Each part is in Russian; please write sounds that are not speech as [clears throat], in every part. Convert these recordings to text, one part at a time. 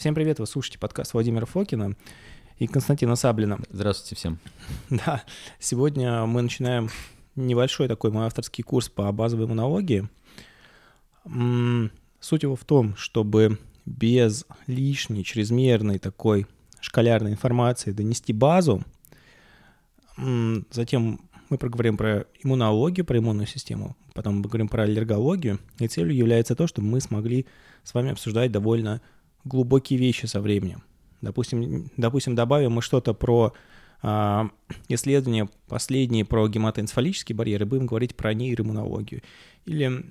Всем привет, вы слушаете подкаст Владимира Фокина и Константина Саблина. Здравствуйте всем. [laughs] Да, сегодня мы начинаем небольшой такой мой авторский курс по базовой иммунологии. Суть его в том, чтобы без лишней, чрезмерной такой шкалярной информации донести базу, затем мы проговорим про иммунологию, про иммунную систему, потом мы поговорим про аллергологию, и целью является то, чтобы мы смогли с вами обсуждать довольно глубокие вещи со временем. Допустим, допустим добавим мы что-то про э, исследования последние про гематоэнцефалические барьеры, будем говорить про нейроиммунологию. Или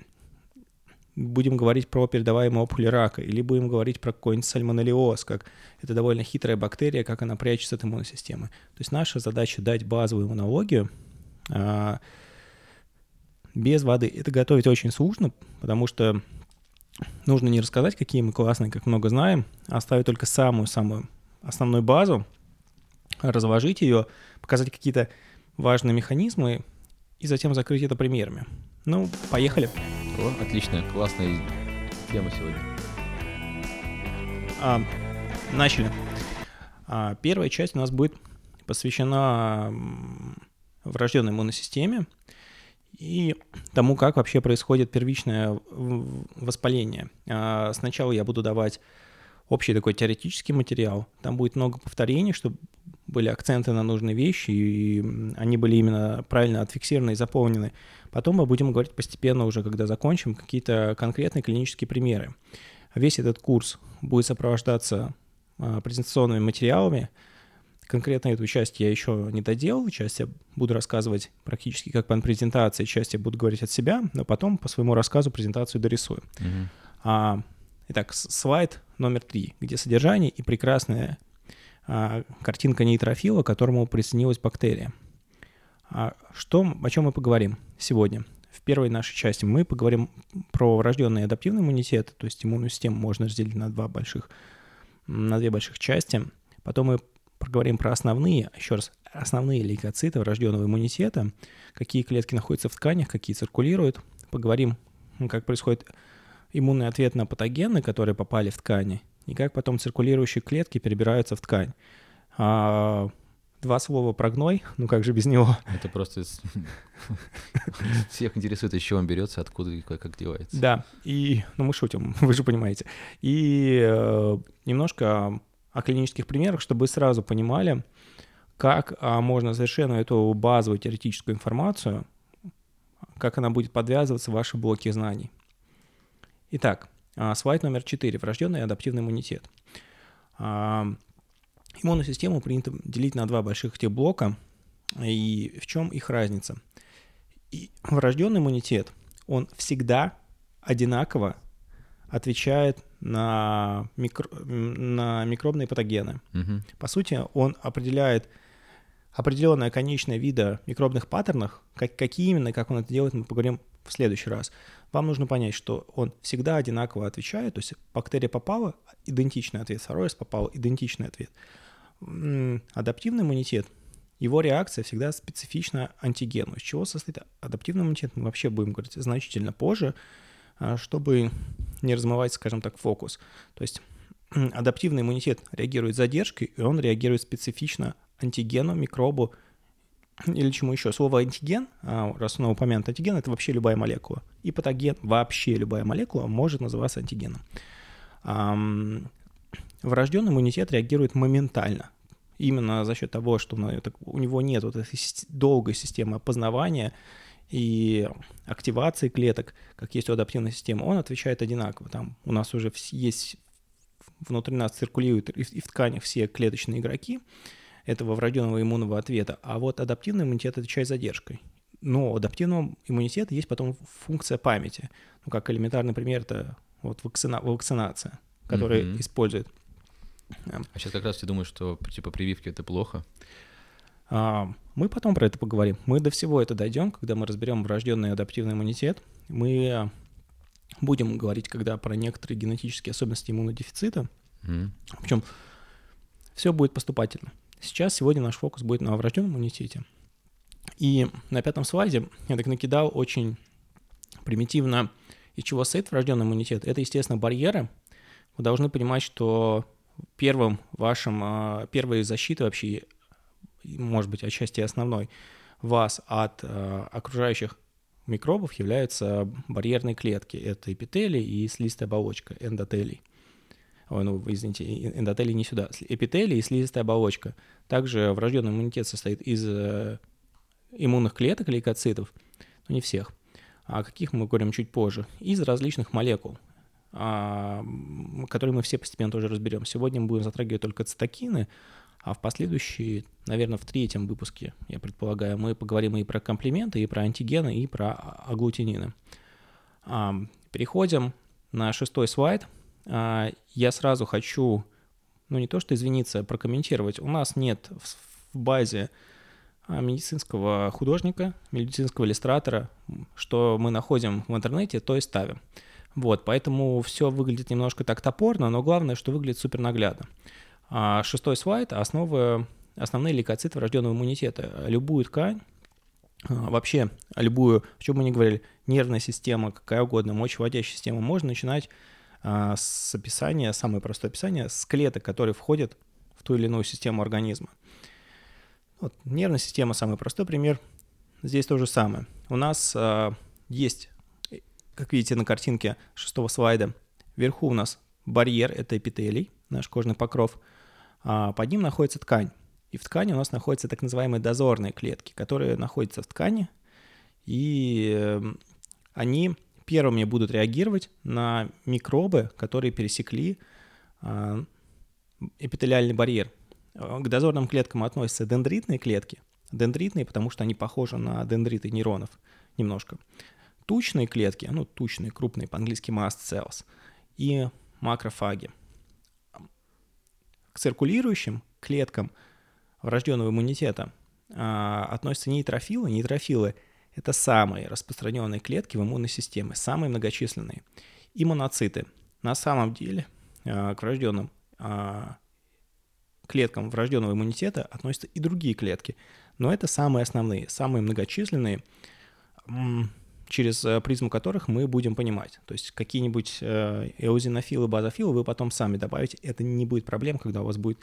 будем говорить про передаваемую опухоль рака, или будем говорить про какой-нибудь сальмонеллеоз, как это довольно хитрая бактерия, как она прячется от иммунной системы. То есть наша задача дать базовую иммунологию, э, без воды. Это готовить очень сложно, потому что нужно не рассказать, какие мы классные, как много знаем, а оставить только самую-самую основную базу, разложить ее, показать какие-то важные механизмы и затем закрыть это примерами. Ну, поехали. О, отлично, классная тема сегодня. А, начали. А, первая часть у нас будет посвящена врожденной иммунной системе и тому, как вообще происходит первичное воспаление. А, сначала я буду давать общий такой теоретический материал. Там будет много повторений, чтобы были акценты на нужные вещи, и они были именно правильно отфиксированы и заполнены. Потом мы будем говорить постепенно уже, когда закончим, какие-то конкретные клинические примеры. Весь этот курс будет сопровождаться а, презентационными материалами, Конкретно эту часть я еще не доделал, часть я буду рассказывать практически как по презентации, часть я буду говорить от себя, но потом по своему рассказу презентацию дорисую. Uh-huh. А, итак, слайд номер три, где содержание и прекрасная а, картинка нейтрофила, к которому присоединилась бактерия. А, что, о чем мы поговорим сегодня? В первой нашей части мы поговорим про врожденный адаптивный иммунитет, то есть иммунную систему можно разделить на два больших, на две больших части. Потом мы проговорим про основные, еще раз, основные лейкоциты врожденного иммунитета, какие клетки находятся в тканях, какие циркулируют. Поговорим, как происходит иммунный ответ на патогены, которые попали в ткани, и как потом циркулирующие клетки перебираются в ткань. А, два слова про гной, ну как же без него? Это просто [laughs] всех интересует, из чего он берется, откуда и как, как девается. Да, и, ну мы шутим, [laughs] вы же понимаете. И э, немножко о клинических примерах, чтобы вы сразу понимали, как а, можно совершенно эту базовую теоретическую информацию, как она будет подвязываться в ваши блоки знаний. Итак, а, слайд номер 4. Врожденный адаптивный иммунитет. А, иммунную систему принято делить на два больших этих блока. И в чем их разница? И врожденный иммунитет, он всегда одинаково отвечает на, микро, на микробные патогены. Угу. По сути, он определяет определенное конечное вида микробных паттернов, как, какие именно, как он это делает, мы поговорим в следующий раз. Вам нужно понять, что он всегда одинаково отвечает, то есть бактерия попала, идентичный ответ, второй раз попал, идентичный ответ. Адаптивный иммунитет, его реакция всегда специфична антигену. Из чего состоит адаптивный иммунитет, мы вообще будем говорить значительно позже, чтобы не размывать, скажем так, фокус. То есть адаптивный иммунитет реагирует задержкой, и он реагирует специфично антигену, микробу или чему еще. Слово антиген, а, раз снова упомянут антиген, это вообще любая молекула. И патоген, вообще любая молекула может называться антигеном. Врожденный иммунитет реагирует моментально. Именно за счет того, что у него нет вот этой долгой системы опознавания и активации клеток, как есть у адаптивной системы, он отвечает одинаково. Там у нас уже есть, внутри нас циркулируют и в тканях все клеточные игроки этого врожденного иммунного ответа, а вот адаптивный иммунитет отвечает задержкой. Но у адаптивного иммунитета есть потом функция памяти. Ну, как элементарный пример, это вот вакцина, вакцинация, которая mm-hmm. использует. А сейчас как раз ты думаешь, что типа прививки это плохо? А, мы потом про это поговорим. Мы до всего это дойдем, когда мы разберем врожденный адаптивный иммунитет. Мы будем говорить, когда про некоторые генетические особенности иммунодефицита. Mm. Причем все будет поступательно. Сейчас, сегодня наш фокус будет на врожденном иммунитете. И на пятом слайде я так накидал очень примитивно, из чего состоит врожденный иммунитет. Это, естественно, барьеры. Вы должны понимать, что первым вашим, а, первой защитой вообще, может быть, отчасти основной, вас от а, окружающих микробов являются барьерные клетки. Это эпителий и слизистая оболочка, эндотелий. Ой, ну, извините, эндотелий не сюда. Эпителий и слизистая оболочка. Также врожденный иммунитет состоит из э, иммунных клеток, лейкоцитов, но не всех, о каких мы говорим чуть позже, из различных молекул, а, которые мы все постепенно тоже разберем. Сегодня мы будем затрагивать только цитокины, а в последующие, наверное, в третьем выпуске, я предполагаю, мы поговорим и про комплементы, и про антигены, и про аглутинины. А, переходим на шестой слайд. А, я сразу хочу, ну не то что извиниться, прокомментировать. У нас нет в базе медицинского художника, медицинского иллюстратора, что мы находим в интернете, то и ставим. Вот, поэтому все выглядит немножко так топорно, но главное, что выглядит супер наглядно. А шестой слайд — основы, основные лейкоциты врожденного иммунитета. Любую ткань, а, вообще любую, о чем мы не говорили, нервная система, какая угодно, мочеводящая система, можно начинать а, с описания, самое простое описание, с клеток, которые входят в ту или иную систему организма. Вот, нервная система самый простой пример. Здесь то же самое. У нас э, есть, как видите на картинке шестого слайда, вверху у нас барьер, это эпителий, наш кожный покров а под ним находится ткань. И в ткани у нас находятся так называемые дозорные клетки, которые находятся в ткани, и эм, они первыми будут реагировать на микробы, которые пересекли а, эпителиальный барьер. К дозорным клеткам относятся дендритные клетки. Дендритные, потому что они похожи на дендриты нейронов немножко. Тучные клетки, ну, тучные, крупные, по-английски mast cells, и макрофаги к циркулирующим клеткам врожденного иммунитета а, относятся нейтрофилы. Нейтрофилы — это самые распространенные клетки в иммунной системе, самые многочисленные. И моноциты. На самом деле а, к врожденным а, клеткам врожденного иммунитета относятся и другие клетки, но это самые основные, самые многочисленные, через э, призму которых мы будем понимать. То есть какие-нибудь э, эозинофилы, базофилы вы потом сами добавите. Это не будет проблем, когда у вас будет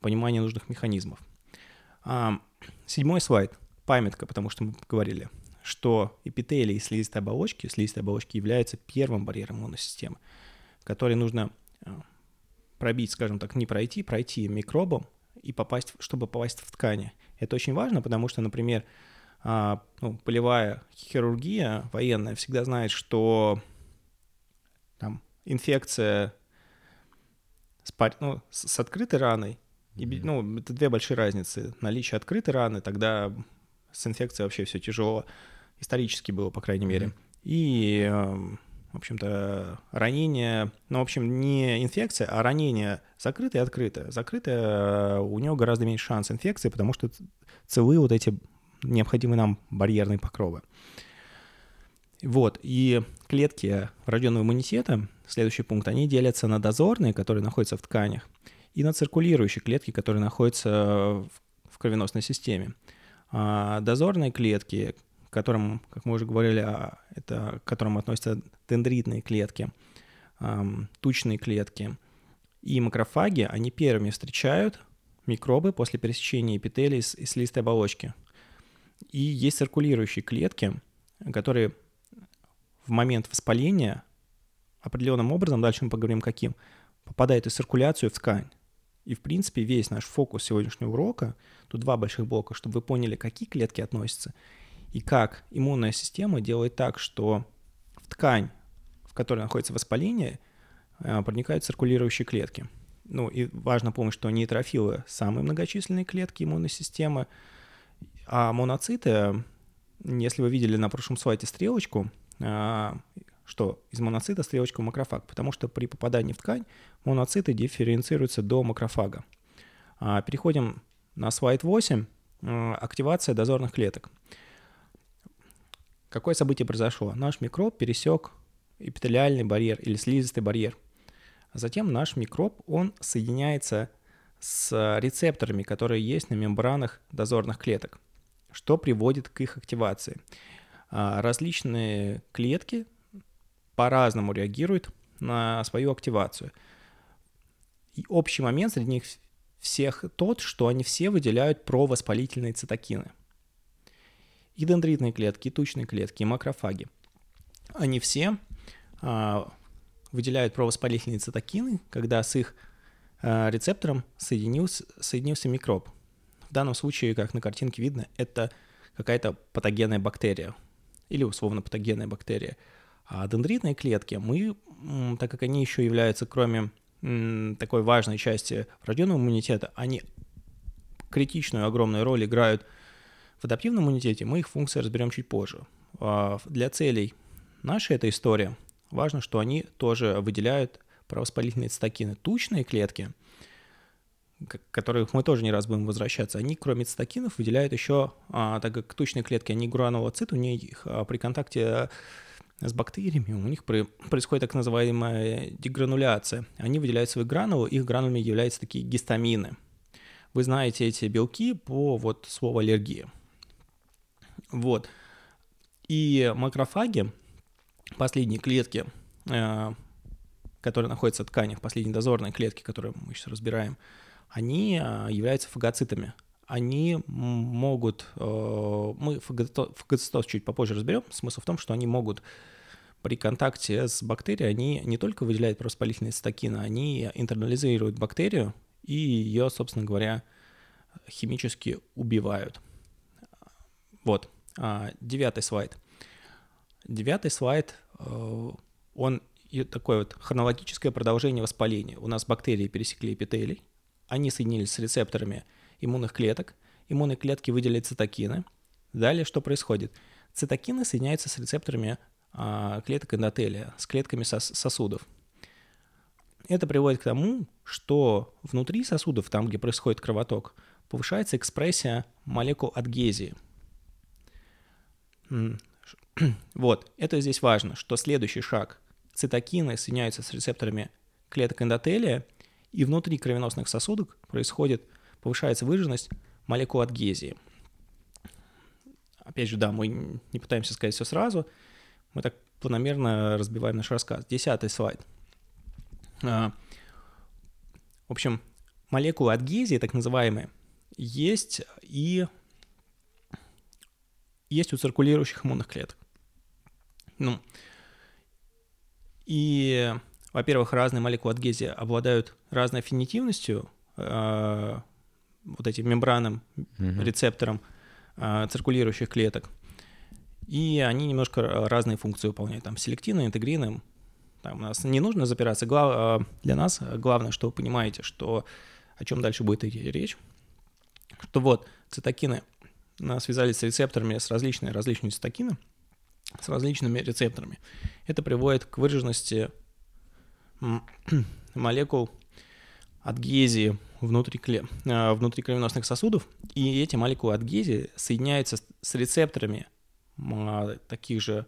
понимание нужных механизмов. А, седьмой слайд. Памятка, потому что мы говорили, что эпителии и слизистые оболочки, слизистые оболочки являются первым барьером иммунной системы, который нужно э, пробить, скажем так, не пройти, пройти микробом и попасть, чтобы попасть в ткани. Это очень важно, потому что, например, ну, полевая хирургия военная всегда знает, что там инфекция с, ну, с, открытой раной, и, ну, это две большие разницы. Наличие открытой раны, тогда с инфекцией вообще все тяжело, исторически было, по крайней мере. И, эм, в общем-то, ранение, ну, в общем, не инфекция, а ранение закрытое и открытое. Закрытое, у него гораздо меньше шанс инфекции, потому что целые вот эти необходимы нам барьерные покровы. Вот, и клетки врожденного иммунитета, следующий пункт, они делятся на дозорные, которые находятся в тканях, и на циркулирующие клетки, которые находятся в кровеносной системе. А дозорные клетки, к которым, как мы уже говорили, а, это, к которым относятся дендритные клетки, тучные клетки и макрофаги, они первыми встречают микробы после пересечения эпителия и слизистой оболочки – и есть циркулирующие клетки, которые в момент воспаления определенным образом, дальше мы поговорим каким, попадают в циркуляцию в ткань. И, в принципе, весь наш фокус сегодняшнего урока, тут два больших блока, чтобы вы поняли, какие клетки относятся, и как иммунная система делает так, что в ткань, в которой находится воспаление, э, проникают циркулирующие клетки. Ну и важно помнить, что нейтрофилы — самые многочисленные клетки иммунной системы, а моноциты, если вы видели на прошлом слайде стрелочку, а, что из моноцита стрелочка макрофаг, потому что при попадании в ткань моноциты дифференцируются до макрофага. А, переходим на слайд 8. А, активация дозорных клеток. Какое событие произошло? Наш микроб пересек эпителиальный барьер или слизистый барьер. Затем наш микроб, он соединяется с рецепторами, которые есть на мембранах дозорных клеток что приводит к их активации. А, различные клетки по-разному реагируют на свою активацию. И общий момент среди них всех тот, что они все выделяют провоспалительные цитокины. И дендритные клетки, и тучные клетки, и макрофаги. Они все а, выделяют провоспалительные цитокины, когда с их а, рецептором соединился, соединился микроб. В данном случае, как на картинке видно, это какая-то патогенная бактерия или условно патогенная бактерия. А дендритные клетки, мы, так как они еще являются, кроме такой важной части врожденного иммунитета, они критичную огромную роль играют в адаптивном иммунитете, мы их функции разберем чуть позже. А, для целей нашей этой истории важно, что они тоже выделяют провоспалительные цитокины. Тучные клетки, которых мы тоже не раз будем возвращаться, они кроме цитокинов выделяют еще, а, так как тучные клетки, они гранулоциты, у них а, при контакте с бактериями, у них происходит так называемая дегрануляция. Они выделяют свои гранулы, их гранулами являются такие гистамины. Вы знаете эти белки по вот слову аллергия. Вот. И макрофаги, последние клетки, э, которые находятся в тканях, последние дозорные клетки, которые мы сейчас разбираем, они э, являются фагоцитами. Они могут, э, мы фагоцитоз чуть попозже разберем, смысл в том, что они могут при контакте с бактерией, они не только выделяют проспалительные цитокины, они интернализируют бактерию и ее, собственно говоря, химически убивают. Вот, а, девятый слайд. Девятый слайд, э, он такое вот хронологическое продолжение воспаления. У нас бактерии пересекли эпителий, они соединились с рецепторами иммунных клеток, иммунные клетки выделяют цитокины. Далее что происходит? Цитокины соединяются с рецепторами а, клеток эндотелия, с клетками сос сосудов. Это приводит к тому, что внутри сосудов, там, где происходит кровоток, повышается экспрессия молекул адгезии. [clears throat] Вот, это здесь важно, что следующий шаг. Цитокины соединяются с рецепторами клеток эндотелия, и внутри кровеносных сосудов происходит, повышается выраженность молекул адгезии. Опять же, да, мы не пытаемся сказать все сразу – мы так планомерно разбиваем наш рассказ. Десятый слайд. А, в общем, молекулы адгезии, так называемые, есть и есть у циркулирующих иммунных клеток. Ну, и, во-первых, разные молекулы адгезии обладают разной аффинитивностью, э, вот этим мембранным mm-hmm. рецептором э, циркулирующих клеток и они немножко разные функции выполняют, там, селективно, интегрины, там у нас не нужно запираться. Глав... А, для нас главное, что вы понимаете, что о чем дальше будет идти речь, что вот цитокины связались с рецепторами, с различными, различными цитокины, с различными рецепторами. Это приводит к выраженности [clears throat] молекул адгезии внутри, а, внутри кровеносных сосудов, и эти молекулы адгезии соединяются с рецепторами таких же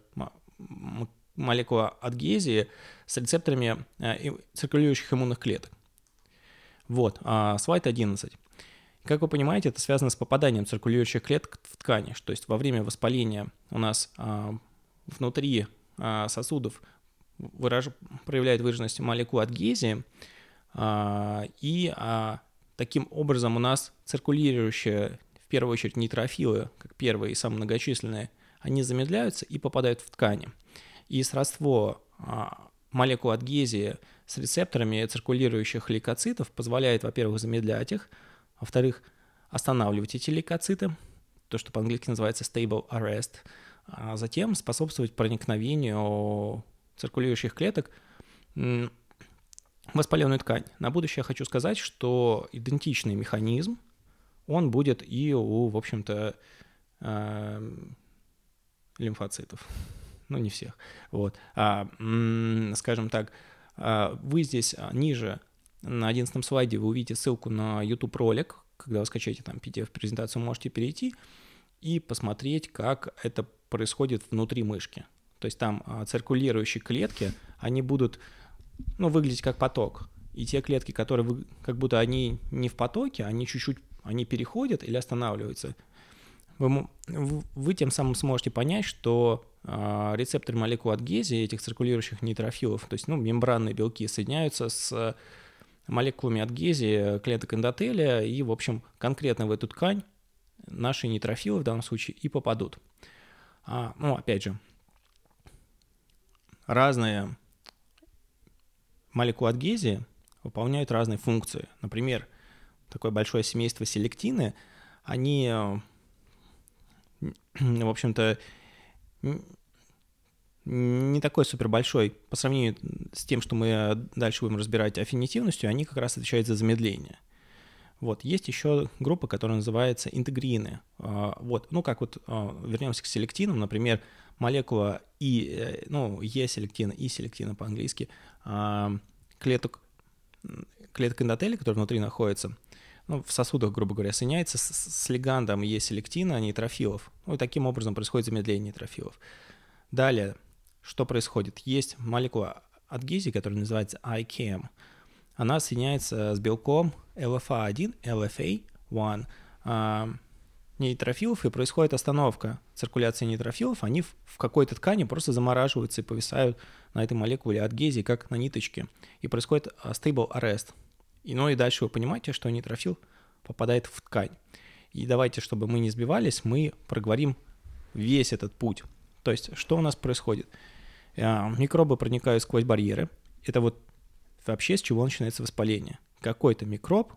молекул адгезии с рецепторами э, циркулирующих иммунных клеток. Вот, а, слайд 11. Как вы понимаете, это связано с попаданием циркулирующих клеток в ткани, то есть во время воспаления у нас а, внутри а, сосудов выраж... проявляет выраженность молекул адгезии, и таким образом у нас циркулирующие, в первую очередь, нейтрофилы, как первые и самые многочисленные, они замедляются и попадают в ткани. И сродство а, молекул адгезии с рецепторами циркулирующих лейкоцитов позволяет, во-первых, замедлять их, во-вторых, останавливать эти лейкоциты, то, что по-английски называется stable arrest, а затем способствовать проникновению циркулирующих клеток воспаленную ткань. На будущее я хочу сказать, что идентичный механизм, он будет и у, в общем-то, эм, лимфоцитов. [laughs] Ну, не всех. Вот. А, скажем так, а, вы здесь а, ниже на 11 слайде вы увидите ссылку на YouTube ролик, когда вы скачаете там PDF-презентацию, можете перейти и посмотреть, как это происходит внутри мышки. То есть там а, циркулирующие клетки, они будут ну, выглядеть как поток. И те клетки, которые вы, как будто они не в потоке, они чуть-чуть они переходят или останавливаются вы, вы тем самым сможете понять, что э, рецепторы молекул адгезии этих циркулирующих нейтрофилов, то есть ну, мембранные белки, соединяются с молекулами адгезии клеток эндотелия, и, в общем, конкретно в эту ткань наши нейтрофилы в данном случае и попадут. А, ну, опять же, разные молекулы адгезии выполняют разные функции. Например, такое большое семейство селектины, они, в общем-то, не такой супер большой по сравнению с тем, что мы дальше будем разбирать аффинитивностью, они как раз отвечают за замедление. Вот, есть еще группа, которая называется интегрины. А, вот, ну как вот, а, вернемся к селектинам, например, молекула И, э, ну, Е-селектина, И-селектина по-английски, а, клеток, клеток эндотелия, которая внутри находится, ну, в сосудах, грубо говоря, соединяется с, с лигандом Е-селектина, нейтрофилов. Ну, и таким образом происходит замедление нейтрофилов. Далее, что происходит? Есть молекула адгезии, которая называется ICAM. Она соединяется с белком LFA1, LFA1 а, нейтрофилов, и происходит остановка циркуляции нейтрофилов. Они в, какой-то ткани просто замораживаются и повисают на этой молекуле адгезии, как на ниточке. И происходит а, stable arrest. И, ну и дальше вы понимаете, что нейтрофил попадает в ткань. И давайте, чтобы мы не сбивались, мы проговорим весь этот путь. То есть, что у нас происходит? А, микробы проникают сквозь барьеры. Это вот вообще с чего начинается воспаление. Какой-то микроб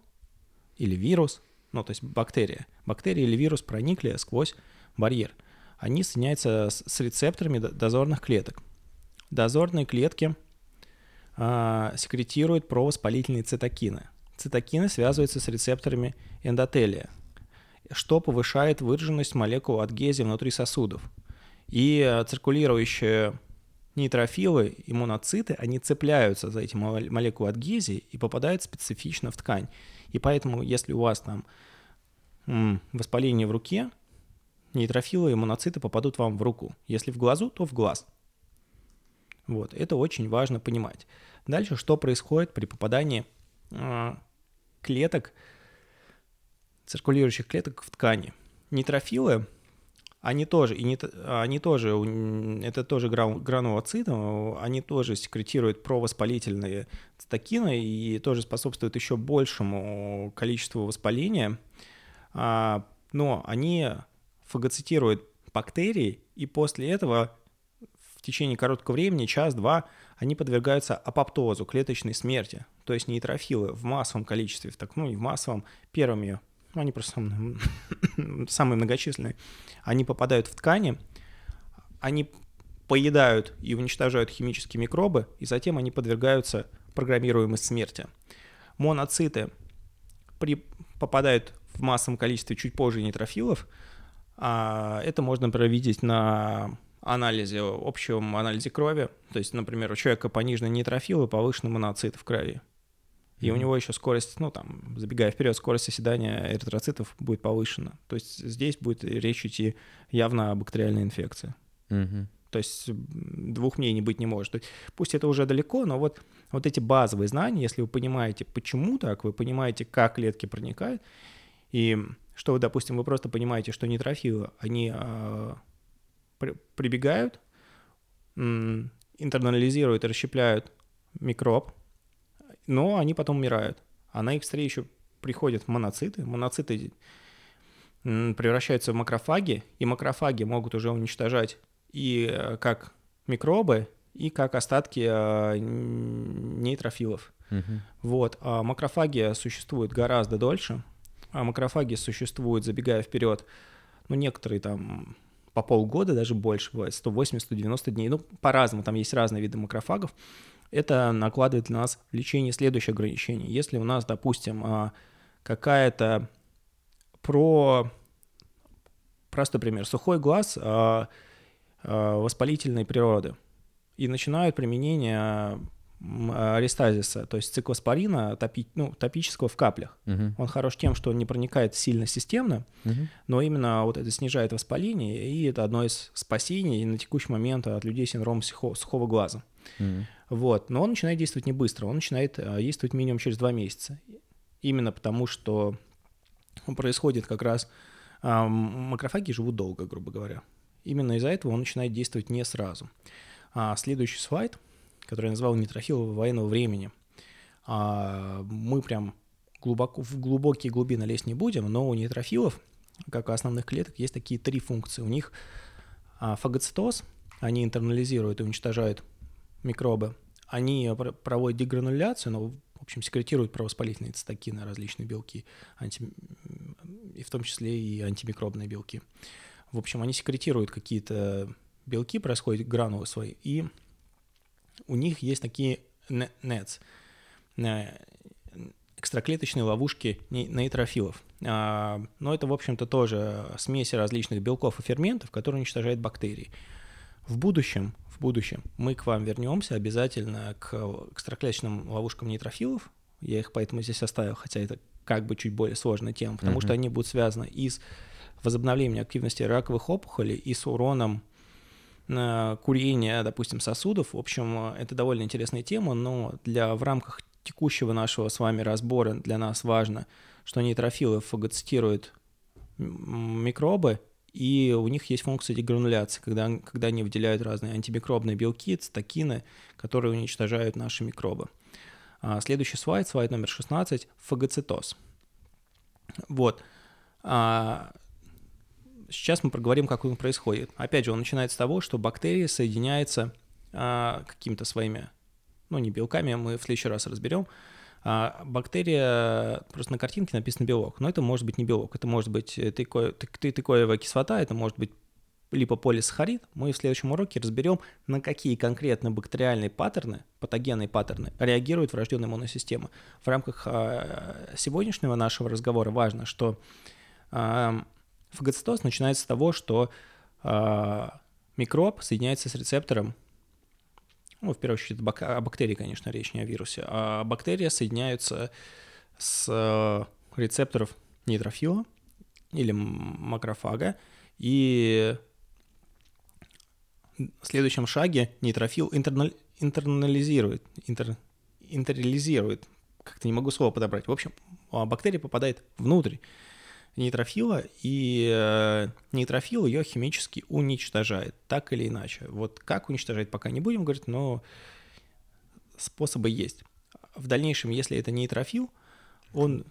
или вирус, ну, то есть бактерия. Бактерия или вирус проникли сквозь барьер. Они соединяются с, рецепторами дозорных клеток. Дозорные клетки а, секретируют провоспалительные цитокины. Цитокины связываются с рецепторами эндотелия, что повышает выраженность молекул адгезии внутри сосудов. И а, циркулирующие нейтрофилы, иммуноциты, они цепляются за эти молекулы адгезии и попадают специфично в ткань. И поэтому, если у вас там воспаление в руке, нейтрофилы, иммуноциты попадут вам в руку. Если в глазу, то в глаз. Вот, это очень важно понимать. Дальше, что происходит при попадании э, клеток, циркулирующих клеток в ткани. Нейтрофилы они тоже, и не, они тоже, это тоже гранулоциты, они тоже секретируют провоспалительные цитокины и тоже способствуют еще большему количеству воспаления, а, но они фагоцитируют бактерии, и после этого в течение короткого времени, час-два, они подвергаются апоптозу, клеточной смерти. То есть нейтрофилы в массовом количестве, так, ну не в массовом, первыми ну, они просто [coughs] самые многочисленные, они попадают в ткани, они поедают и уничтожают химические микробы, и затем они подвергаются программируемой смерти. Моноциты при, попадают в массовом количестве чуть позже нейтрофилов. А это можно провидеть на анализе, общем анализе крови. То есть, например, у человека понижены нейтрофилы, повышены моноциты в крови. И mm-hmm. у него еще скорость, ну там, забегая вперед, скорость оседания эритроцитов будет повышена. То есть здесь будет речь идти явно о бактериальной инфекции. Mm-hmm. То есть двух мнений быть не может. Пусть это уже далеко, но вот, вот эти базовые знания, если вы понимаете, почему так, вы понимаете, как клетки проникают, и что вы, допустим, вы просто понимаете, что нейтрофилы, они э, при, прибегают, интернализируют и расщепляют микроб, но они потом умирают. А на их встречу приходят моноциты. Моноциты превращаются в макрофаги, и макрофаги могут уже уничтожать и э, как микробы, и как остатки э, нейтрофилов. Угу. Вот. А макрофаги существуют гораздо дольше. А макрофаги существуют, забегая вперед, ну, некоторые там по полгода, даже больше бывает, 180-190 дней. Ну, по-разному, там есть разные виды макрофагов это накладывает на нас лечение следующее ограничение. Если у нас, допустим, а, какая-то про... Простой пример. Сухой глаз а, а, воспалительной природы. И начинают применение аристазиса, то есть циклоспорина топи, ну, топического в каплях. Uh-huh. Он хорош тем, что он не проникает сильно системно, uh-huh. но именно вот это снижает воспаление, и это одно из спасений на текущий момент от людей с синдромом сухого глаза. Вот. Но он начинает действовать не быстро, он начинает э, действовать минимум через два месяца. Именно потому, что происходит как раз... А, макрофаги живут долго, грубо говоря. Именно из-за этого он начинает действовать не сразу. А следующий слайд, который я назвал нейтрофил военного времени. А, мы прям глубоко, в глубокие глубины лезть не будем, но у нейтрофилов, как у основных клеток, есть такие три функции. У них а, фагоцитоз, они интернализируют и уничтожают микробы. Они проводят дегрануляцию, но, в общем, секретируют провоспалительные цитокины, различные белки, анти... и в том числе и антимикробные белки. В общем, они секретируют какие-то белки, происходят гранулы свои, и у них есть такие NETs, экстраклеточные ловушки нейтрофилов. А, но это, в общем-то, тоже смеси различных белков и ферментов, которые уничтожают бактерии. В будущем, в будущем мы к вам вернемся обязательно к экстраклеточным ловушкам нейтрофилов. Я их поэтому здесь оставил, хотя это как бы чуть более сложная тема, потому mm-hmm. что они будут связаны и с возобновлением активности раковых опухолей, и с уроном э, курения, допустим, сосудов. В общем, это довольно интересная тема, но для в рамках текущего нашего с вами разбора для нас важно, что нейтрофилы фагоцитируют микробы, и у них есть функция дегрануляции, когда, когда они выделяют разные антимикробные белки, цитокины, которые уничтожают наши микробы. А, следующий слайд, слайд номер 16, фагоцитоз. Вот. А, сейчас мы проговорим, как он происходит. Опять же, он начинается с того, что бактерии соединяются а, какими-то своими ну не белками, мы в следующий раз разберем. А бактерия, просто на картинке написано белок, но это может быть не белок, это может быть э, тыко, тыкоевая кислота, это может быть липополисахарид. Мы в следующем уроке разберем, на какие конкретно бактериальные паттерны, патогенные паттерны реагирует врожденная иммунная В рамках а, сегодняшнего нашего разговора важно, что а, фагоцитоз начинается с того, что микроб соединяется с рецептором ну, в первую очередь, о бактерии, конечно, речь не о вирусе, а бактерии соединяются с э, рецепторов нейтрофила или макрофага, и в следующем шаге нейтрофил интернал, интернализирует, интер, интерализирует, как-то не могу слово подобрать. В общем, бактерия попадает внутрь нейтрофила, и э, нейтрофил ее химически уничтожает, так или иначе. Вот как уничтожать, пока не будем говорить, но способы есть. В дальнейшем, если это нейтрофил, он...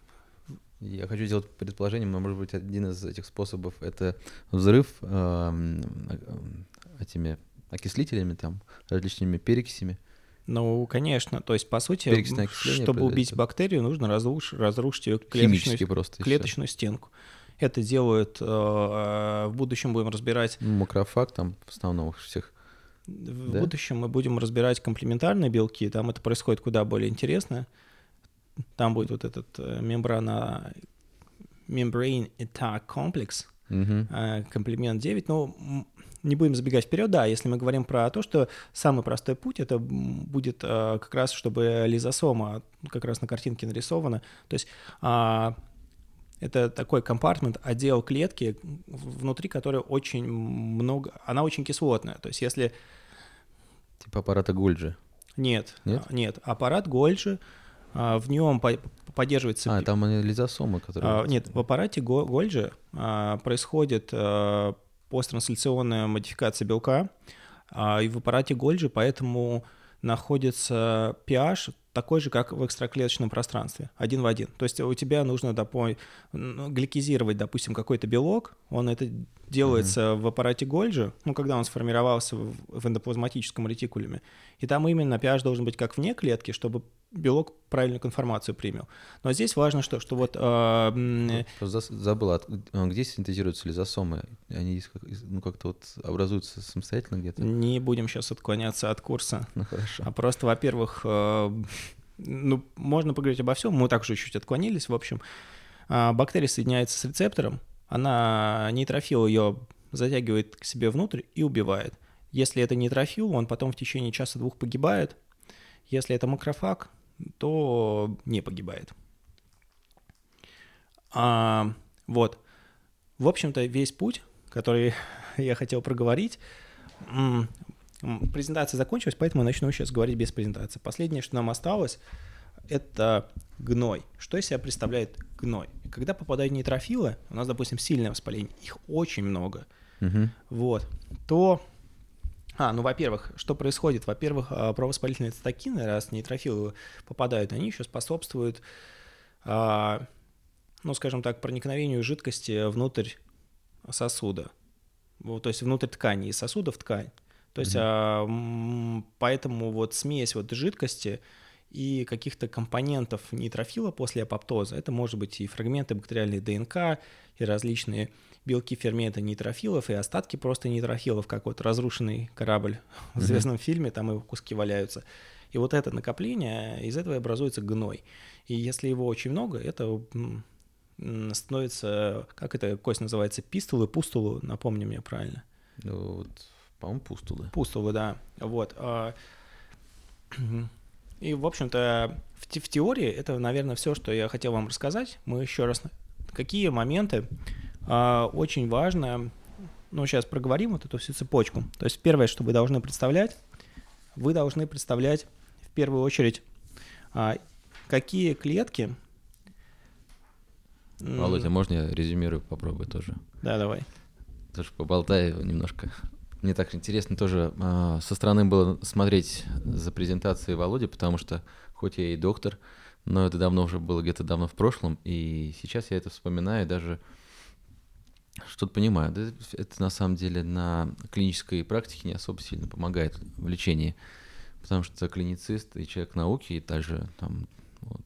Я хочу сделать предположение, но, может быть, один из этих способов — это взрыв э, этими окислителями, там, различными перекисями, ну, конечно. То есть, по сути, чтобы убить бактерию, нужно разруш... разрушить ее клеточную, просто клеточную стенку. Это делают, э, в будущем будем разбирать... Ну, макрофаг там в основном всех. В да? будущем мы будем разбирать комплементарные белки, там это происходит куда более интересно. Там будет вот этот э, мембрана, membrane attack complex, угу. комплемент 9. Но не будем забегать вперед, да, если мы говорим про то, что самый простой путь, это будет э, как раз, чтобы лизосома, как раз на картинке нарисована, то есть а, это такой компартмент, отдел клетки, внутри которой очень много, она очень кислотная, то есть если... Типа аппарата Гольджи? Нет, нет, нет аппарат Гольджи, а, в нем поддерживается... А, там лизосомы, которые... А, нет, в аппарате Гольджи происходит посттрансляционная модификация белка, а, и в аппарате Golgi поэтому находится pH такой же, как в экстраклеточном пространстве, один в один. То есть у тебя нужно допой, гликизировать, допустим, какой-то белок, он это делается mm-hmm. в аппарате Гольджи, ну, когда он сформировался в, в эндоплазматическом ретикулюме, и там именно pH должен быть как вне клетки, чтобы белок правильную информацию принял. Но здесь важно, что, что вот... Э, Забыл, от, а, где синтезируются лизосомы? Они ну, как-то вот образуются самостоятельно где-то? Не будем сейчас отклоняться от курса. Ну, хорошо. А просто, во-первых, э, ну, можно поговорить обо всем, мы также чуть отклонились, в общем. Бактерия соединяется с рецептором, она нейтрофил ее затягивает к себе внутрь и убивает. Если это нейтрофил, он потом в течение часа-двух погибает. Если это макрофаг, то не погибает. А, вот. В общем-то, весь путь, который [laughs] я хотел проговорить, презентация закончилась, поэтому я начну сейчас говорить без презентации. Последнее, что нам осталось, это гной. Что из себя представляет гной? Когда попадают нейтрофилы, у нас, допустим, сильное воспаление, их очень много, угу. вот, то А, ну, во-первых, что происходит? Во-первых, а, провоспалительные цитокины, раз нейтрофилы попадают, они еще способствуют, а, ну, скажем так, проникновению жидкости внутрь сосуда. То есть внутрь ткани, из сосуда в ткань. То есть mm-hmm. поэтому вот смесь вот жидкости и каких-то компонентов нейтрофила после апоптоза, это может быть и фрагменты бактериальной ДНК, и различные белки ферменты нейтрофилов и остатки просто нейтрофилов, как вот разрушенный корабль в известном mm-hmm. фильме, там его куски валяются. И вот это накопление, из этого образуется гной. И если его очень много, это становится, как это кость называется, пистулы, пустулы, напомни мне правильно. Ну, вот, по-моему, пустулы. Пустулы, да. Вот. [clears throat] И, в общем-то, в, в теории это, наверное, все, что я хотел вам рассказать. Мы еще раз... Какие моменты а, очень важно, ну, сейчас проговорим вот эту всю цепочку. То есть первое, что вы должны представлять, вы должны представлять в первую очередь, а, какие клетки... Володя, можно я резюмирую, попробую тоже? Да, давай. Тоже поболтаю немножко. Мне так интересно тоже э, со стороны было смотреть за презентацией Володи, потому что хоть я и доктор, но это давно уже было где-то давно в прошлом, и сейчас я это вспоминаю даже что-то понимаю. Это на самом деле на клинической практике не особо сильно помогает в лечении, потому что клиницист и человек науки, и также там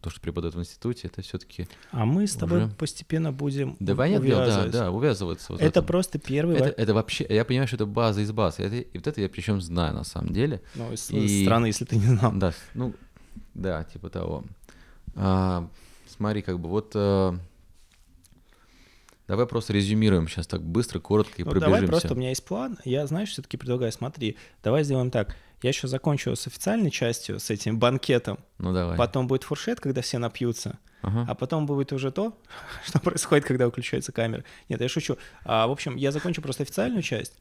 то, что преподает в институте, это все-таки. А мы с тобой уже... постепенно будем. Да, понятно, да, да, увязываться. Вот это просто первый. Это, это вообще, я понимаю, что это база из баз. Это, и вот это я причем знаю на самом деле. Ну, и... страны, если ты не знал. Да, ну, да, типа того. А, смотри, как бы вот. А, Давай просто резюмируем сейчас так быстро, коротко и ну, пробежимся. Давай просто, у меня есть план. Я, знаешь, все-таки предлагаю, смотри, давай сделаем так. Я еще закончу с официальной частью, с этим банкетом. Ну давай. Потом будет фуршет, когда все напьются. Ага. А потом будет уже то, [laughs] что происходит, когда выключается камера. Нет, я шучу. А, в общем, я закончу просто официальную часть.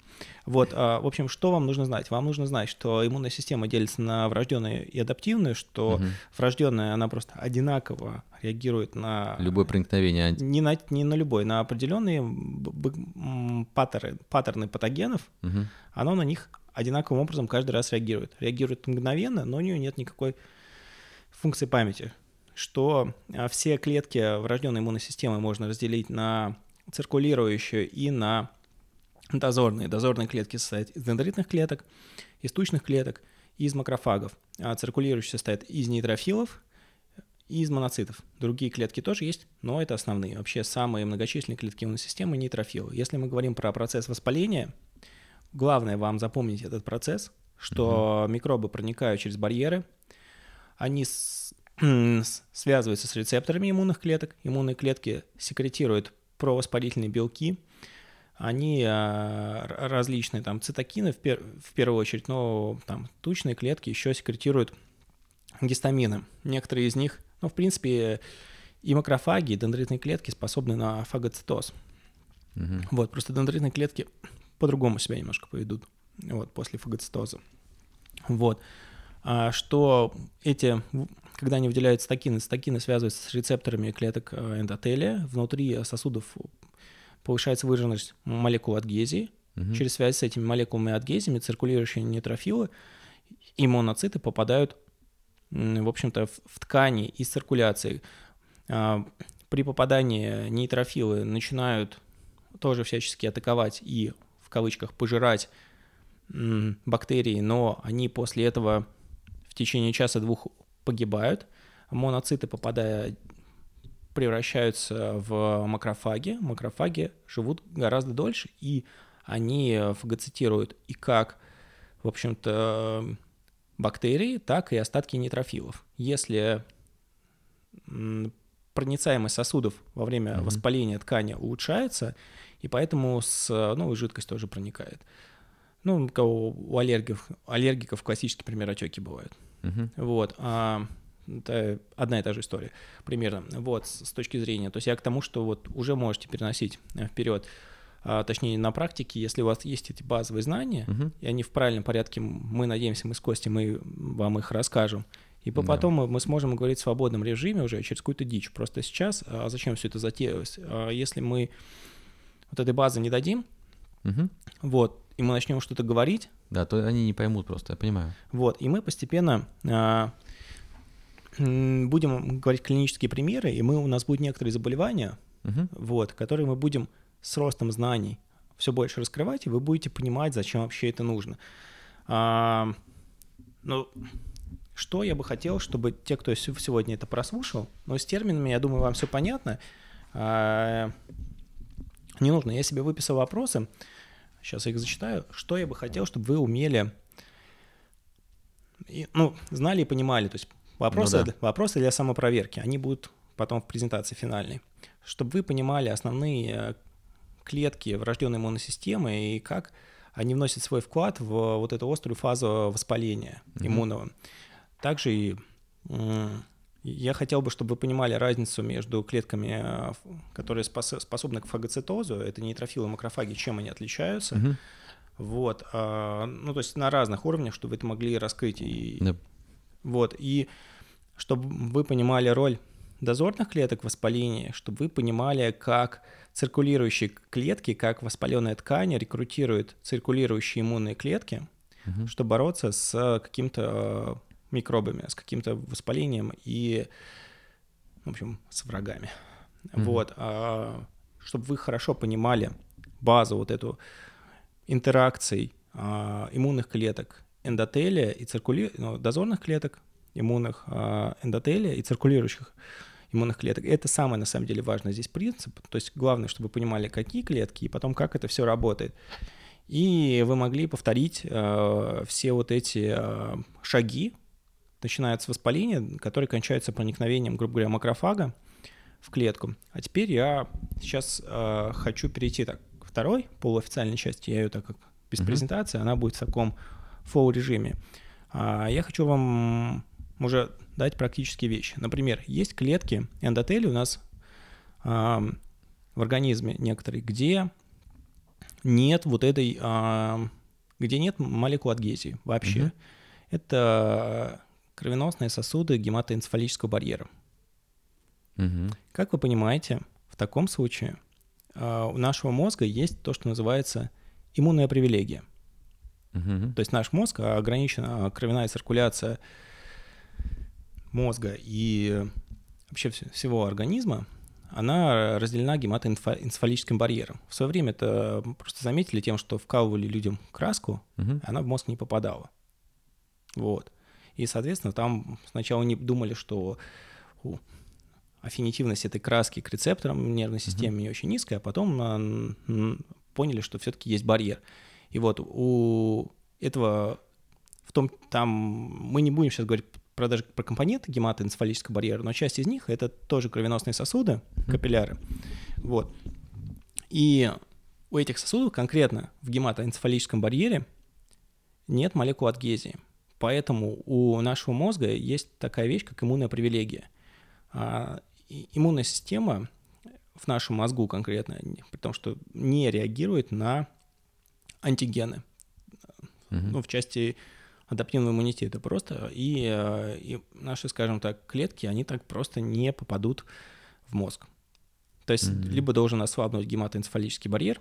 Вот, а, в общем, что вам нужно знать? Вам нужно знать, что иммунная система делится на врожденную и адаптивную, что угу. врожденная, она просто одинаково реагирует на... Любое проникновение. Не на, не на любой, на определенные паттерны, паттерны патогенов, угу. оно на них одинаковым образом каждый раз реагирует. Реагирует мгновенно, но у нее нет никакой функции памяти что а, все клетки врожденной иммунной системы можно разделить на циркулирующие и на дозорные. Дозорные клетки состоят из дендритных клеток, из тучных клеток и из макрофагов. А циркулирующие состоят из нейтрофилов и из моноцитов. Другие клетки тоже есть, но это основные. Вообще самые многочисленные клетки иммунной системы – нейтрофилы. Если мы говорим про процесс воспаления, главное вам запомнить этот процесс, что угу. микробы проникают через барьеры, они [clears throat] связывается с рецепторами иммунных клеток. Иммунные клетки секретируют провоспалительные белки. Они а, различные, там, цитокины в, пер, в первую очередь, но там тучные клетки еще секретируют гистамины. Некоторые из них, ну, в принципе, и макрофаги, и дендритные клетки способны на фагоцитоз. Угу. Вот, просто дендритные клетки по-другому себя немножко поведут, вот, после фагоцитоза. Вот. А что эти когда они выделяют стакины, стакины связываются с рецепторами клеток э, эндотелия. Внутри сосудов повышается выраженность молекул адгезии. Угу. Через связь с этими молекулами адгезиями циркулирующие нейтрофилы и моноциты попадают, в общем-то, в ткани из циркуляции. А, при попадании нейтрофилы начинают тоже всячески атаковать и, в кавычках, пожирать бактерии, но они после этого в течение часа-двух погибают, моноциты, попадая, превращаются в макрофаги. Макрофаги живут гораздо дольше, и они фагоцитируют и как, в общем-то, бактерии, так и остатки нейтрофилов. Если проницаемость сосудов во время mm-hmm. воспаления ткани улучшается, и поэтому с, ну, жидкость тоже проникает. Ну, у, кого, у аллергиков, аллергиков классический пример отеки бывают. Угу. Вот. А, это одна и та же история примерно. Вот, с точки зрения. То есть я к тому, что вот уже можете переносить э, вперед а, точнее на практике, если у вас есть эти базовые знания, uh и они в правильном порядке, мы надеемся, мы с Костей, мы вам их расскажем, и да. потом мы, мы сможем говорить в свободном режиме уже через какую-то дичь. Просто сейчас, а зачем все это затеялось? А если мы вот этой базы не дадим, uh вот, и мы начнем что-то говорить, Да, то они не поймут просто, я понимаю. Вот, и мы постепенно а, будем говорить клинические примеры, и мы, у нас будут некоторые заболевания, угу. вот, которые мы будем с ростом знаний все больше раскрывать, и вы будете понимать, зачем вообще это нужно. А, ну, что я бы хотел, чтобы те, кто сегодня это прослушал, но с терминами, я думаю, вам все понятно. А, не нужно. Я себе выписал вопросы. Сейчас я их зачитаю. Что я бы хотел, чтобы вы умели, и, ну, знали и понимали. То есть вопросы, ну, да. вопросы для самопроверки. Они будут потом в презентации финальной. Чтобы вы понимали основные э, клетки врожденной иммунной и как они вносят свой вклад в вот эту острую фазу воспаления mm-hmm. иммунного. Также и я хотел бы, чтобы вы понимали разницу между клетками, э, которые способны к фагоцитозу, это нейтрофилы и макрофаги, чем они отличаются. Mm-hmm. Вот, а, ну то есть на разных уровнях, чтобы вы это могли раскрыть и yep. вот и чтобы вы понимали роль дозорных клеток воспаления, чтобы вы понимали, как циркулирующие клетки, как воспаленная ткань рекрутируют циркулирующие иммунные клетки, угу. чтобы бороться с каким-то э, микробами, с каким-то воспалением и, в общем, с врагами. Угу. Вот, а, чтобы вы хорошо понимали базу вот эту интеракций а, иммунных клеток эндотелия и циркули... ну, дозорных клеток иммунных а, эндотелия и циркулирующих иммунных клеток. И это самое, на самом деле, важный здесь принцип. То есть главное, чтобы вы понимали, какие клетки, и потом, как это все работает. И вы могли повторить э, все вот эти э, шаги, начиная с воспаления, которые кончаются проникновением, грубо говоря, макрофага в клетку. А теперь я сейчас э, хочу перейти так, к второй полуофициальной части. Я ее так как без mm-hmm. презентации, она будет в таком фоу-режиме. А, я хочу вам уже дать практические вещи. Например, есть клетки эндотели у нас э, в организме некоторые, где нет вот этой, э, где нет молекул адгезии вообще. Угу. Это кровеносные сосуды гематоэнцефалического барьера. Угу. Как вы понимаете, в таком случае э, у нашего мозга есть то, что называется иммунная привилегия. Угу. То есть наш мозг ограничена кровяная циркуляция мозга и вообще всего организма, она разделена гематоэнцефалическим барьером. В свое время это просто заметили тем, что вкалывали людям краску, угу. она в мозг не попадала. Вот. И, соответственно, там сначала не думали, что у, аффинитивность этой краски к рецепторам нервной системы не очень низкая, а потом поняли, что все-таки есть барьер. И вот у этого в том, там мы не будем сейчас говорить про даже про компоненты гематоэнцефалического барьера, но часть из них это тоже кровеносные сосуды, капилляры. Вот. И у этих сосудов конкретно в гематоэнцефалическом барьере нет молекул адгезии. Поэтому у нашего мозга есть такая вещь, как иммунная привилегия. А, иммунная система в нашем мозгу конкретно, при том, что не реагирует на антигены. Угу. Ну, в части адаптивного иммунитета просто, и, э, и наши, скажем так, клетки, они так просто не попадут в мозг. То есть mm-hmm. либо должен ослабнуть гематоэнцефалический барьер,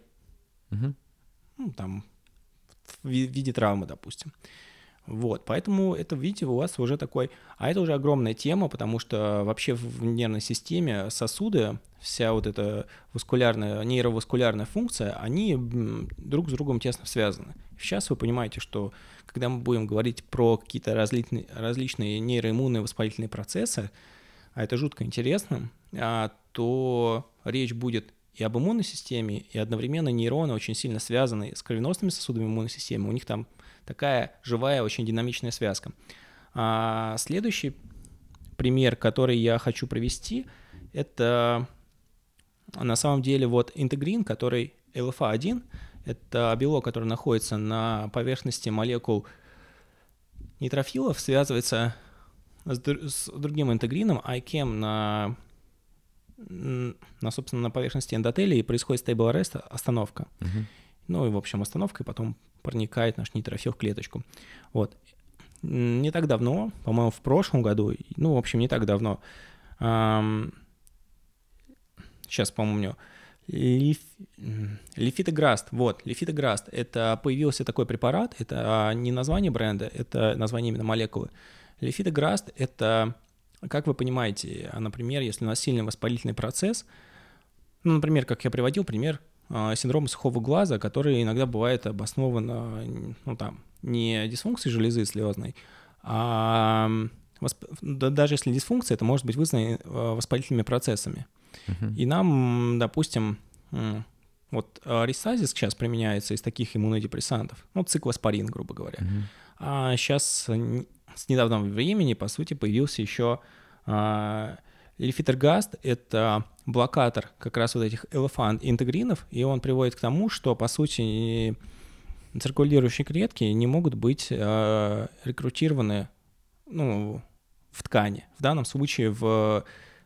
mm-hmm. ну, там, в виде травмы, допустим. Вот, поэтому это, видите, у вас уже такой... А это уже огромная тема, потому что вообще в нервной системе сосуды, вся вот эта васкулярная, нейроваскулярная функция, они друг с другом тесно связаны. Сейчас вы понимаете, что когда мы будем говорить про какие-то различные, различные нейроиммунные воспалительные процессы, а это жутко интересно, а, то речь будет и об иммунной системе, и одновременно нейроны очень сильно связаны с кровеносными сосудами иммунной системы. У них там такая живая, очень динамичная связка. А следующий пример, который я хочу провести, это на самом деле вот интегрин, который LFA1, это белок, который находится на поверхности молекул нейтрофилов, связывается с, с другим интегрином, ICAM на, на, собственно, на поверхности эндотелия, и происходит stable arrest, остановка. Uh-huh. Ну и, в общем, остановка, и потом проникает наш нейтрофил в клеточку. Вот. Не так давно, по-моему, в прошлом году, ну, в общем, не так давно, эм, сейчас помню, Лиф... Лифитограст, вот, лифитограст, это появился такой препарат, это не название бренда, это название именно молекулы. Лифитограст — это, как вы понимаете, например, если у нас сильный воспалительный процесс, ну, например, как я приводил пример а, синдрома сухого глаза, который иногда бывает обоснован, ну, там, не дисфункцией железы слезной, а восп... даже если дисфункция, это может быть вызвано а, воспалительными процессами. Uh-huh. И нам, допустим, вот ресазис сейчас применяется из таких иммунодепрессантов, ну, циклоспорин, грубо говоря. Uh-huh. А сейчас с недавнего времени, по сути, появился еще а, Лифитергаст — это блокатор как раз вот этих элефант интегринов, и он приводит к тому, что, по сути, циркулирующие клетки не могут быть э, рекрутированы ну, в ткани, в данном случае в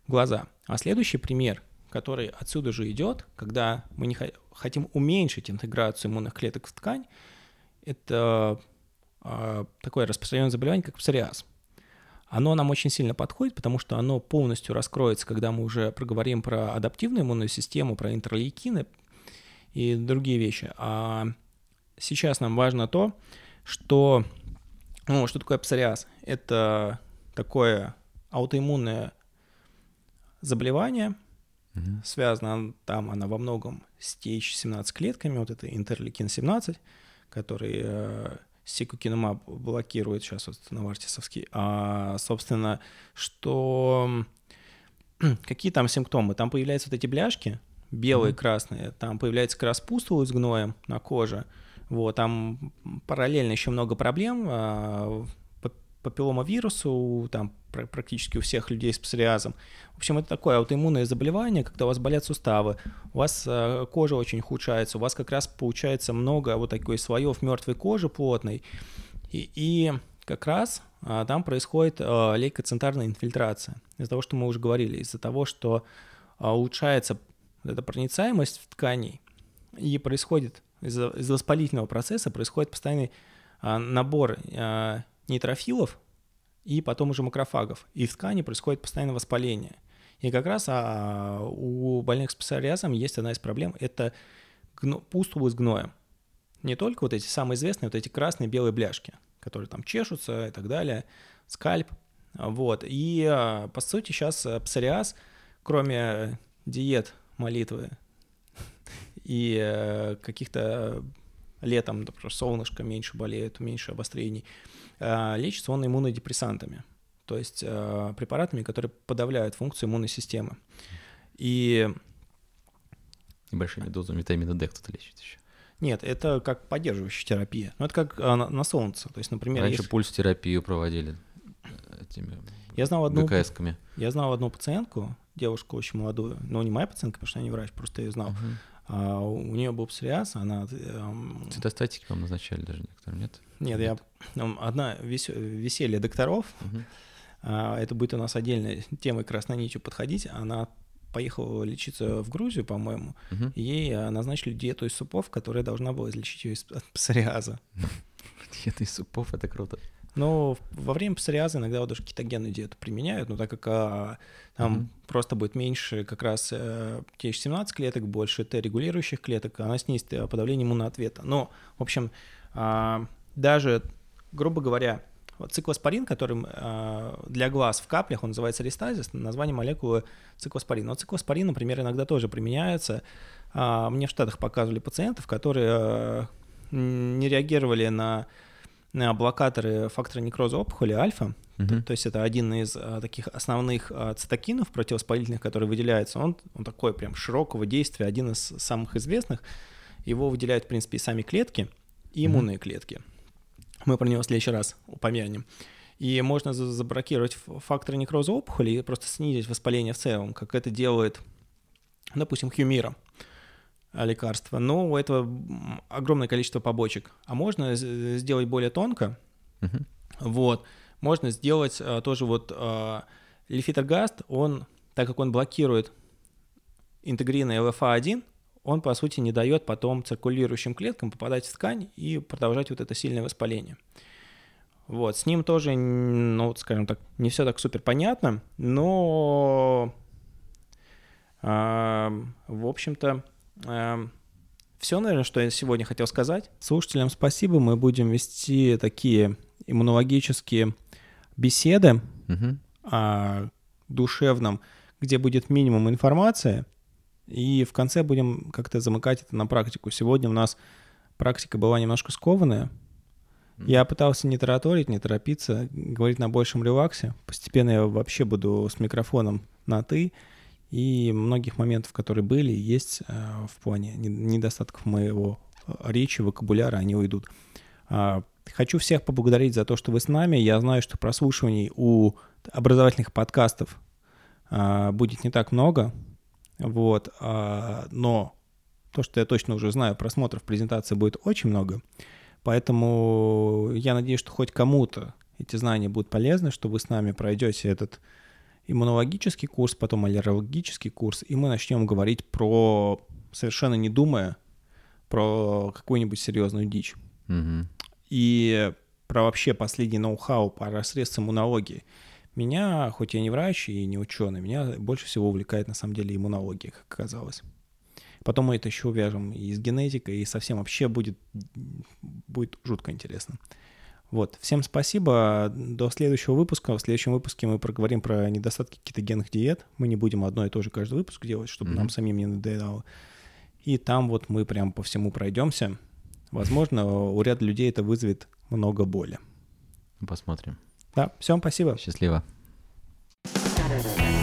глаза. А следующий пример, который отсюда же идет, когда мы не хотим уменьшить интеграцию иммунных клеток в ткань, это э, такое распространенное заболевание, как псориаз. Оно нам очень сильно подходит, потому что оно полностью раскроется, когда мы уже проговорим про адаптивную иммунную систему, про интерлейкины и другие вещи. А сейчас нам важно то, что, ну, что такое псориаз? Это такое аутоиммунное заболевание, угу. связано там она во многом с TH17 клетками, вот это интерлейкин-17, который секукинумаб блокирует сейчас вот Новартисовский. А, собственно, что... [clears throat] Какие там симптомы? Там появляются вот эти бляшки, белые, mm-hmm. красные, там появляется как раз пустулы с гноем на коже, вот, там параллельно еще много проблем, а, папилломавирусу, там практически у всех людей с псориазом. В общем, это такое аутоиммунное заболевание, когда у вас болят суставы, у вас э, кожа очень ухудшается, у вас как раз получается много вот такой слоев мертвой кожи плотной, и, и как раз а, там происходит а, инфильтрация. Из-за того, что мы уже говорили, из-за того, что а, улучшается эта проницаемость в тканей, и происходит из-за, из воспалительного процесса происходит постоянный а, набор а, нейтрофилов и потом уже макрофагов. И в ткани происходит постоянное воспаление. И как раз а, у больных с псориазом есть одна из проблем – это гно, пустулы с гноем. Не только вот эти самые известные, вот эти красные белые бляшки, которые там чешутся и так далее, скальп. Вот. И, а, по сути, сейчас псориаз, кроме диет, молитвы [laughs] и э, каких-то летом, например, солнышко меньше болеет, меньше обострений, Э, лечится он иммунодепрессантами, то есть э, препаратами, которые подавляют функцию иммунной системы. И... Небольшими дозами витамина D кто-то лечит еще. Нет, это как поддерживающая терапия. Ну, это как э, на, на солнце. То есть, например, Раньше если... пульс-терапию проводили этими я знал одну, ГКСками. Я знал одну пациентку, девушку очень молодую, но не моя пациентка, потому что я не врач, просто ее знал. Uh-huh. А, у нее был псориаз, она... Эм... Цитостатики вам назначали даже некоторым, нет? Нет, я... Ну, одна вес... веселье докторов, угу. это будет у нас как раз на нитью подходить, она поехала лечиться в Грузию, по-моему, угу. ей а, назначили диету из супов, которая должна была излечить ее от псориаза. [laughs] Диета из супов — это круто. Но во время псориаза иногда вот даже кетогенную диету применяют, но так как а, там mm-hmm. просто будет меньше как раз э, TH17 клеток, больше Т-регулирующих клеток, она снизит э, подавление иммунного ответа. Но, в общем, а, даже, грубо говоря, вот циклоспорин, который а, для глаз в каплях, он называется рестазис, название молекулы циклоспорин. Но циклоспорин, например, иногда тоже применяется. А, мне в Штатах показывали пациентов, которые а, не реагировали на Э, блокаторы фактора некроза опухоли альфа, uh-huh. то, то есть это один из а, таких основных а, цитокинов противовоспалительных, который выделяется. Он, он такой прям широкого действия, один из самых известных. Его выделяют, в принципе, и сами клетки, и иммунные uh-huh. клетки. Мы про него в следующий раз упомянем. И можно заблокировать факторы некроза опухоли и просто снизить воспаление в целом, как это делает, допустим, хюмира. А, лекарства, но у этого огромное количество побочек. А можно сделать более тонко. Uh-huh. Вот. Можно сделать а, тоже вот а, лифитогаст, он, так как он блокирует интегрины ЛФА1, он, по сути, не дает потом циркулирующим клеткам попадать в ткань и продолжать вот это сильное воспаление. Вот, с ним тоже, ну, скажем так, не все так супер понятно, но А, в общем-то, все, наверное, что я сегодня хотел сказать. Слушателям спасибо. Мы будем вести такие иммунологические беседы Мгм. о душевном, где будет минимум информации, и в конце будем как-то замыкать это на практику. Сегодня у нас практика была немножко скованная. Я пытался не тараторить, не торопиться, говорить на большем релаксе. Постепенно я вообще буду с микрофоном на «ты», и многих моментов, которые были, есть э, в плане не- недостатков моего э, речи, вокабуляра, они уйдут. А, Хочу всех поблагодарить за то, что вы с нами. Я знаю, что прослушиваний у образовательных подкастов а, будет не так много, вот, а, но то, что я точно уже знаю, просмотров презентации будет очень много, поэтому я надеюсь, что хоть кому-то эти знания будут полезны, что вы с нами пройдете этот иммунологический курс, потом аллергический курс, и мы начнем говорить про, совершенно не думая, про какую-нибудь серьезную дичь Мгм. и про вообще последний ноу-хау про средств иммунологии. Меня, хоть я не врач и не ученый, меня больше всего увлекает на самом деле иммунология, как оказалось. Потом мы это еще увяжем и с генетикой, и совсем вообще будет, будет жутко интересно. Вот, всем спасибо. До следующего выпуска. В следующем выпуске мы проговорим про недостатки кетогенных диет. Мы не будем одно и то же каждый выпуск делать, чтобы Мгм. нам самим не надоедало. И там вот мы прям по всему пройдемся. Возможно, у ряда людей это вызовет много боли. Посмотрим. Да, всем спасибо. Счастливо. Thank